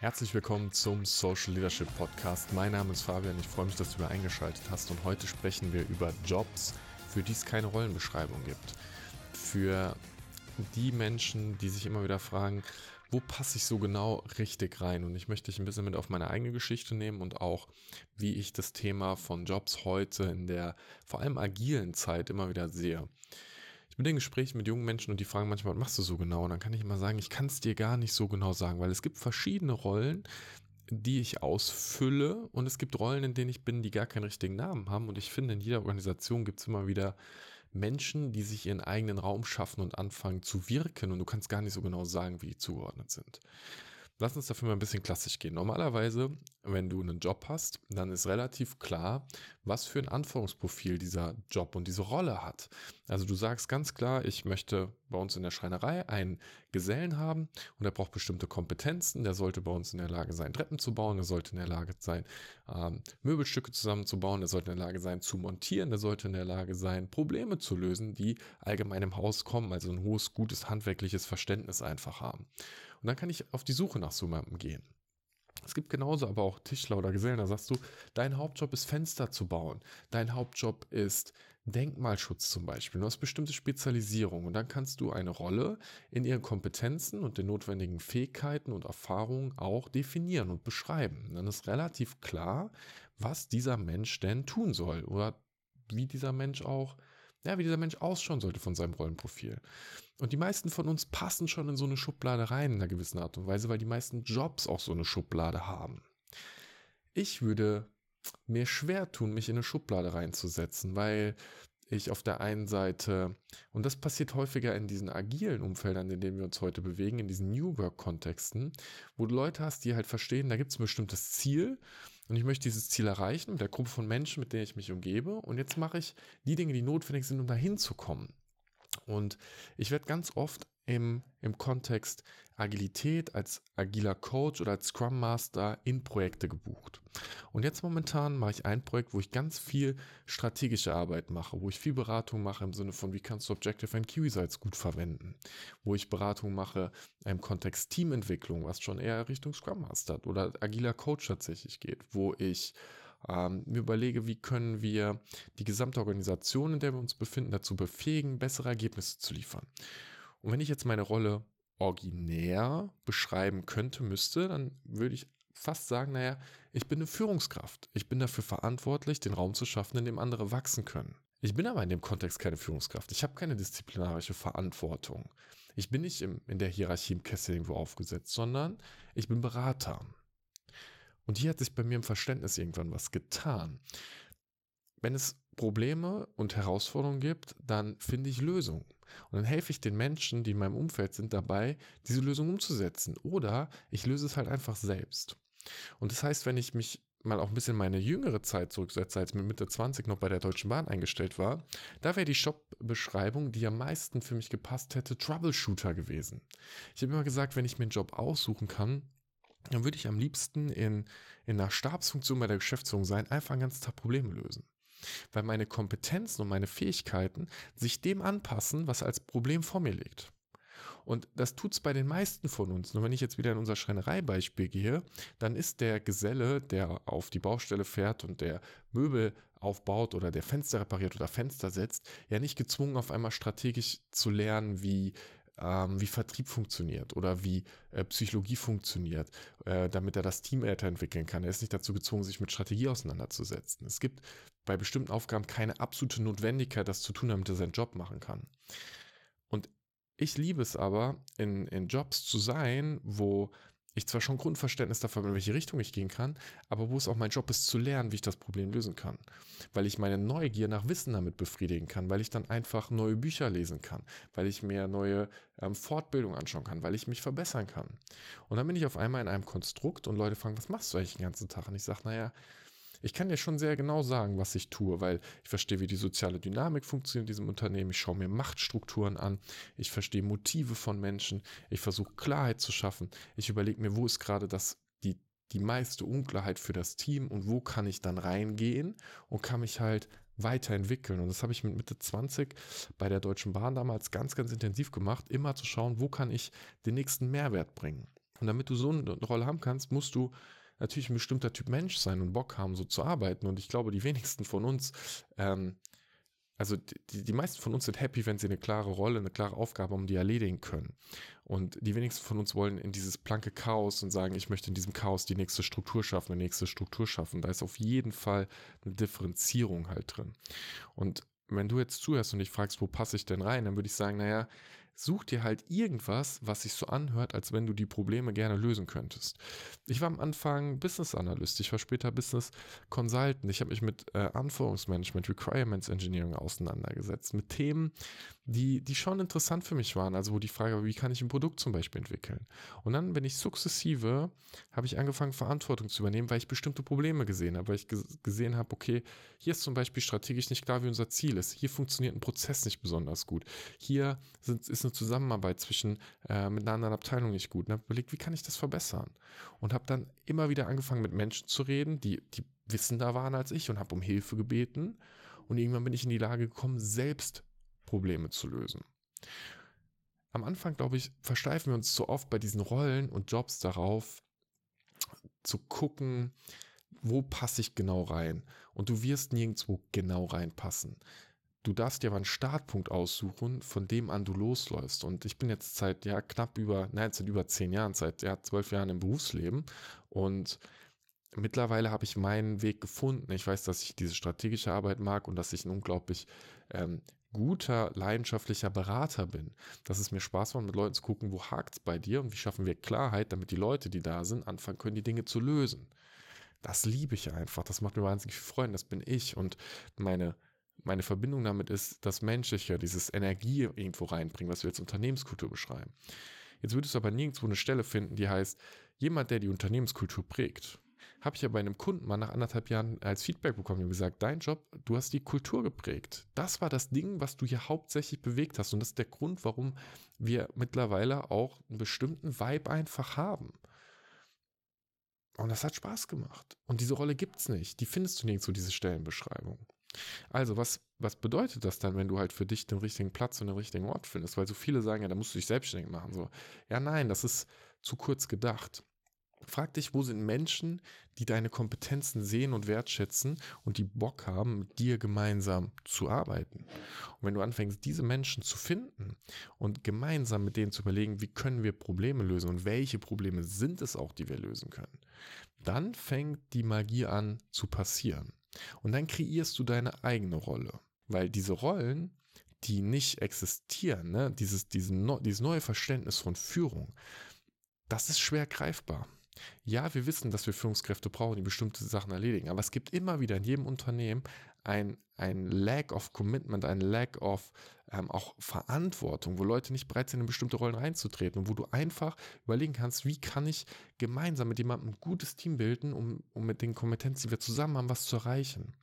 Herzlich willkommen zum Social Leadership Podcast. Mein Name ist Fabian. Ich freue mich, dass du wieder eingeschaltet hast. Und heute sprechen wir über Jobs, für die es keine Rollenbeschreibung gibt. Für die Menschen, die sich immer wieder fragen, wo passe ich so genau richtig rein? Und ich möchte dich ein bisschen mit auf meine eigene Geschichte nehmen und auch, wie ich das Thema von Jobs heute in der vor allem agilen Zeit immer wieder sehe. Ich bin in Gesprächen mit jungen Menschen und die fragen manchmal, was machst du so genau? Und dann kann ich immer sagen, ich kann es dir gar nicht so genau sagen, weil es gibt verschiedene Rollen, die ich ausfülle und es gibt Rollen, in denen ich bin, die gar keinen richtigen Namen haben. Und ich finde, in jeder Organisation gibt es immer wieder Menschen, die sich ihren eigenen Raum schaffen und anfangen zu wirken und du kannst gar nicht so genau sagen, wie die zugeordnet sind. Lass uns dafür mal ein bisschen klassisch gehen. Normalerweise, wenn du einen Job hast, dann ist relativ klar, was für ein Anforderungsprofil dieser Job und diese Rolle hat. Also du sagst ganz klar, ich möchte bei uns in der Schreinerei einen Gesellen haben und er braucht bestimmte Kompetenzen. Der sollte bei uns in der Lage sein, Treppen zu bauen. Er sollte in der Lage sein, ähm, Möbelstücke zusammenzubauen. Er sollte in der Lage sein, zu montieren. Er sollte in der Lage sein, Probleme zu lösen, die allgemein im Haus kommen. Also ein hohes, gutes handwerkliches Verständnis einfach haben. Und dann kann ich auf die Suche nach so gehen. Es gibt genauso aber auch Tischler oder Gesellen, da sagst du, dein Hauptjob ist Fenster zu bauen. Dein Hauptjob ist Denkmalschutz zum Beispiel. Du hast bestimmte Spezialisierung und dann kannst du eine Rolle in ihren Kompetenzen und den notwendigen Fähigkeiten und Erfahrungen auch definieren und beschreiben. Dann ist relativ klar, was dieser Mensch denn tun soll oder wie dieser Mensch auch ja, wie dieser Mensch ausschauen sollte von seinem Rollenprofil. Und die meisten von uns passen schon in so eine Schublade rein in einer gewissen Art und Weise, weil die meisten Jobs auch so eine Schublade haben. Ich würde mir schwer tun, mich in eine Schublade reinzusetzen, weil ich auf der einen Seite, und das passiert häufiger in diesen agilen Umfeldern, in denen wir uns heute bewegen, in diesen New Work-Kontexten, wo du Leute hast, die halt verstehen, da gibt es ein bestimmtes Ziel und ich möchte dieses Ziel erreichen mit der Gruppe von Menschen, mit denen ich mich umgebe. Und jetzt mache ich die Dinge, die notwendig sind, um dahin zu kommen. Und ich werde ganz oft im, im Kontext Agilität als agiler Coach oder als Scrum Master in Projekte gebucht. Und jetzt momentan mache ich ein Projekt, wo ich ganz viel strategische Arbeit mache, wo ich viel Beratung mache im Sinne von, wie kannst du Objective and Key Results gut verwenden, wo ich Beratung mache im Kontext Teamentwicklung, was schon eher Richtung Scrum Master oder agiler Coach tatsächlich geht, wo ich ähm, mir überlege, wie können wir die gesamte Organisation, in der wir uns befinden, dazu befähigen, bessere Ergebnisse zu liefern. Und wenn ich jetzt meine Rolle originär beschreiben könnte, müsste, dann würde ich fast sagen, naja, ich bin eine Führungskraft. Ich bin dafür verantwortlich, den Raum zu schaffen, in dem andere wachsen können. Ich bin aber in dem Kontext keine Führungskraft. Ich habe keine disziplinarische Verantwortung. Ich bin nicht im, in der Hierarchie im Kessel irgendwo aufgesetzt, sondern ich bin Berater. Und hier hat sich bei mir im Verständnis irgendwann was getan. Wenn es Probleme und Herausforderungen gibt, dann finde ich Lösungen. Und dann helfe ich den Menschen, die in meinem Umfeld sind, dabei, diese Lösung umzusetzen. Oder ich löse es halt einfach selbst. Und das heißt, wenn ich mich mal auch ein bisschen meine jüngere Zeit zurücksetze, als mit Mitte 20 noch bei der Deutschen Bahn eingestellt war, da wäre die Shop-Beschreibung, die am meisten für mich gepasst hätte, Troubleshooter gewesen. Ich habe immer gesagt, wenn ich mir einen Job aussuchen kann, dann würde ich am liebsten in, in einer Stabsfunktion bei der Geschäftsführung sein, einfach ein ganzes Tag Probleme lösen weil meine Kompetenzen und meine Fähigkeiten sich dem anpassen, was als Problem vor mir liegt. Und das tut es bei den meisten von uns. Nur wenn ich jetzt wieder in unser Schreinereibeispiel gehe, dann ist der Geselle, der auf die Baustelle fährt und der Möbel aufbaut oder der Fenster repariert oder Fenster setzt, ja nicht gezwungen, auf einmal strategisch zu lernen, wie ähm, wie Vertrieb funktioniert oder wie äh, Psychologie funktioniert, äh, damit er das Team weiterentwickeln kann. Er ist nicht dazu gezwungen, sich mit Strategie auseinanderzusetzen. Es gibt bei bestimmten Aufgaben keine absolute Notwendigkeit, das zu tun, damit er seinen Job machen kann. Und ich liebe es aber, in, in Jobs zu sein, wo ich zwar schon Grundverständnis dafür in welche Richtung ich gehen kann, aber wo es auch mein Job ist zu lernen, wie ich das Problem lösen kann. Weil ich meine Neugier nach Wissen damit befriedigen kann, weil ich dann einfach neue Bücher lesen kann, weil ich mir neue ähm, Fortbildungen anschauen kann, weil ich mich verbessern kann. Und dann bin ich auf einmal in einem Konstrukt und Leute fragen, was machst du eigentlich den ganzen Tag? Und ich sage, naja, ich kann dir schon sehr genau sagen, was ich tue, weil ich verstehe, wie die soziale Dynamik funktioniert in diesem Unternehmen. Ich schaue mir Machtstrukturen an. Ich verstehe Motive von Menschen. Ich versuche Klarheit zu schaffen. Ich überlege mir, wo ist gerade das, die, die meiste Unklarheit für das Team und wo kann ich dann reingehen und kann mich halt weiterentwickeln. Und das habe ich mit Mitte 20 bei der Deutschen Bahn damals ganz, ganz intensiv gemacht, immer zu schauen, wo kann ich den nächsten Mehrwert bringen. Und damit du so eine Rolle haben kannst, musst du natürlich ein bestimmter Typ Mensch sein und Bock haben, so zu arbeiten. Und ich glaube, die wenigsten von uns ähm, also die, die meisten von uns sind happy, wenn sie eine klare Rolle, eine klare Aufgabe haben, die erledigen können. Und die wenigsten von uns wollen in dieses blanke Chaos und sagen, ich möchte in diesem Chaos die nächste Struktur schaffen, eine nächste Struktur schaffen. Da ist auf jeden Fall eine Differenzierung halt drin. Und wenn du jetzt zuhörst und dich fragst, wo passe ich denn rein, dann würde ich sagen, naja, such dir halt irgendwas, was sich so anhört, als wenn du die Probleme gerne lösen könntest. Ich war am Anfang Business Analyst, ich war später Business Consultant. Ich habe mich mit äh, Anforderungsmanagement, Requirements Engineering auseinandergesetzt, mit Themen, die, die schon interessant für mich waren. Also wo die Frage war, wie kann ich ein Produkt zum Beispiel entwickeln? Und dann bin ich sukzessive, habe ich angefangen, Verantwortung zu übernehmen, weil ich bestimmte Probleme gesehen habe, weil ich gesehen habe, okay, hier ist zum Beispiel strategisch nicht klar, wie unser Ziel ist. Hier funktioniert ein Prozess nicht besonders gut. Hier sind, ist eine Zusammenarbeit zwischen äh, mit einer anderen Abteilung nicht gut. Und habe überlegt, wie kann ich das verbessern? Und habe dann immer wieder angefangen, mit Menschen zu reden, die, die wissender waren als ich und habe um Hilfe gebeten. Und irgendwann bin ich in die Lage gekommen, selbst Probleme zu lösen. Am Anfang, glaube ich, versteifen wir uns zu oft bei diesen Rollen und Jobs darauf, zu gucken, wo passe ich genau rein. Und du wirst nirgendwo genau reinpassen. Du darfst dir aber einen Startpunkt aussuchen, von dem an du losläufst. Und ich bin jetzt seit ja knapp über, nein, seit über zehn Jahren, seit ja zwölf Jahren im Berufsleben. Und mittlerweile habe ich meinen Weg gefunden. Ich weiß, dass ich diese strategische Arbeit mag und dass ich ein unglaublich ähm, guter, leidenschaftlicher Berater bin. Dass es mir Spaß macht, mit Leuten zu gucken, wo hakt es bei dir und wie schaffen wir Klarheit, damit die Leute, die da sind, anfangen können, die Dinge zu lösen. Das liebe ich einfach. Das macht mir wahnsinnig viel Freude. Das bin ich. Und meine, meine Verbindung damit ist das Menschliche, dieses Energie irgendwo reinbringen, was wir als Unternehmenskultur beschreiben. Jetzt würdest du aber nirgendwo eine Stelle finden, die heißt, jemand, der die Unternehmenskultur prägt habe ich ja bei einem Kunden mal nach anderthalb Jahren als Feedback bekommen und gesagt, dein Job, du hast die Kultur geprägt. Das war das Ding, was du hier hauptsächlich bewegt hast. Und das ist der Grund, warum wir mittlerweile auch einen bestimmten Vibe einfach haben. Und das hat Spaß gemacht. Und diese Rolle gibt es nicht. Die findest du nirgendwo, diese Stellenbeschreibung. Also, was, was bedeutet das dann, wenn du halt für dich den richtigen Platz und den richtigen Ort findest? Weil so viele sagen, ja, da musst du dich selbstständig machen. So, ja, nein, das ist zu kurz gedacht. Frag dich, wo sind Menschen, die deine Kompetenzen sehen und wertschätzen und die Bock haben, mit dir gemeinsam zu arbeiten. Und wenn du anfängst, diese Menschen zu finden und gemeinsam mit denen zu überlegen, wie können wir Probleme lösen und welche Probleme sind es auch, die wir lösen können, dann fängt die Magie an zu passieren. Und dann kreierst du deine eigene Rolle. Weil diese Rollen, die nicht existieren, ne? dieses, diesen, dieses neue Verständnis von Führung, das ist schwer greifbar. Ja, wir wissen, dass wir Führungskräfte brauchen, die bestimmte Sachen erledigen, aber es gibt immer wieder in jedem Unternehmen ein, ein Lack of Commitment, ein Lack of ähm, auch Verantwortung, wo Leute nicht bereit sind, in bestimmte Rollen reinzutreten und wo du einfach überlegen kannst, wie kann ich gemeinsam mit jemandem ein gutes Team bilden, um, um mit den Kompetenzen, die wir zusammen haben, was zu erreichen.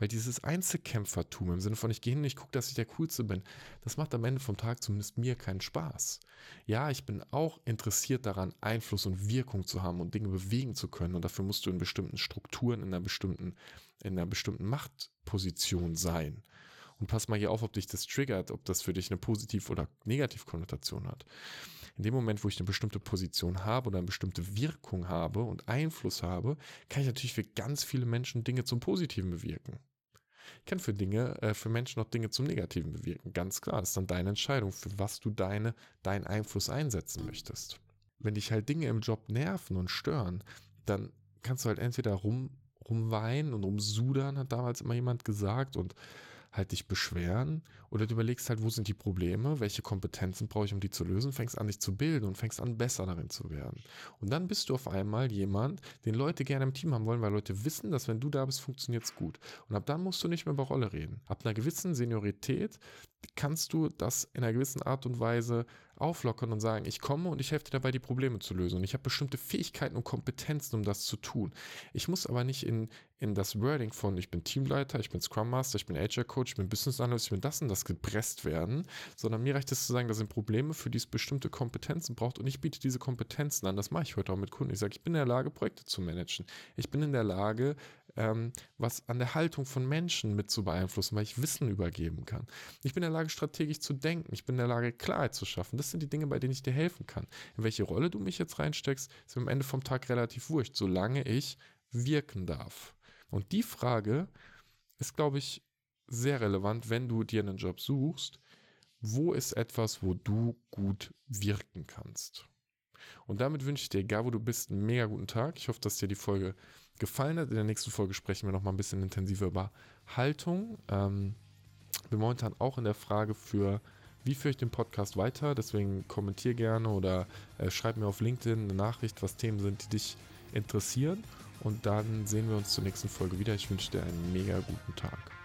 Weil dieses Einzelkämpfertum im Sinne von, ich gehe hin ich gucke, dass ich der Coolste bin, das macht am Ende vom Tag zumindest mir keinen Spaß. Ja, ich bin auch interessiert daran, Einfluss und Wirkung zu haben und Dinge bewegen zu können. Und dafür musst du in bestimmten Strukturen, in einer bestimmten, in einer bestimmten Machtposition sein. Und pass mal hier auf, ob dich das triggert, ob das für dich eine positiv oder negativ Konnotation hat. In dem Moment, wo ich eine bestimmte Position habe oder eine bestimmte Wirkung habe und Einfluss habe, kann ich natürlich für ganz viele Menschen Dinge zum Positiven bewirken. Kann für Dinge, äh, für Menschen auch Dinge zum Negativen bewirken. Ganz klar, das ist dann deine Entscheidung, für was du deine, deinen Einfluss einsetzen möchtest. Wenn dich halt Dinge im Job nerven und stören, dann kannst du halt entweder rum, rumweinen und rumsudern, hat damals immer jemand gesagt, und halt dich beschweren oder du überlegst halt, wo sind die Probleme, welche Kompetenzen brauche ich, um die zu lösen, fängst an, dich zu bilden und fängst an, besser darin zu werden. Und dann bist du auf einmal jemand, den Leute gerne im Team haben wollen, weil Leute wissen, dass wenn du da bist, funktioniert es gut. Und ab dann musst du nicht mehr über Rolle reden. Ab einer gewissen Seniorität kannst du das in einer gewissen Art und Weise auflockern und sagen, ich komme und ich helfe dir dabei, die Probleme zu lösen. Und ich habe bestimmte Fähigkeiten und Kompetenzen, um das zu tun. Ich muss aber nicht in, in das Wording von, ich bin Teamleiter, ich bin Scrum Master, ich bin Agile Coach, ich bin Business Analyst, ich bin das und das gepresst werden, sondern mir reicht es zu sagen, das sind Probleme, für die es bestimmte Kompetenzen braucht und ich biete diese Kompetenzen an. Das mache ich heute auch mit Kunden. Ich sage, ich bin in der Lage, Projekte zu managen. Ich bin in der Lage, ähm, was an der Haltung von Menschen mit zu beeinflussen, weil ich Wissen übergeben kann. Ich bin in der Lage, strategisch zu denken. Ich bin in der Lage, Klarheit zu schaffen. Das sind die Dinge, bei denen ich dir helfen kann. In welche Rolle du mich jetzt reinsteckst, ist am Ende vom Tag relativ wurscht, solange ich wirken darf. Und die Frage ist, glaube ich, sehr relevant, wenn du dir einen Job suchst. Wo ist etwas, wo du gut wirken kannst? Und damit wünsche ich dir, egal wo du bist, einen mega guten Tag. Ich hoffe, dass dir die Folge gefallen hat. In der nächsten Folge sprechen wir noch mal ein bisschen intensiver über Haltung. Ähm, bin momentan auch in der Frage für, wie führe ich den Podcast weiter. Deswegen kommentier gerne oder äh, schreib mir auf LinkedIn eine Nachricht, was Themen sind, die dich interessieren. Und dann sehen wir uns zur nächsten Folge wieder. Ich wünsche dir einen mega guten Tag.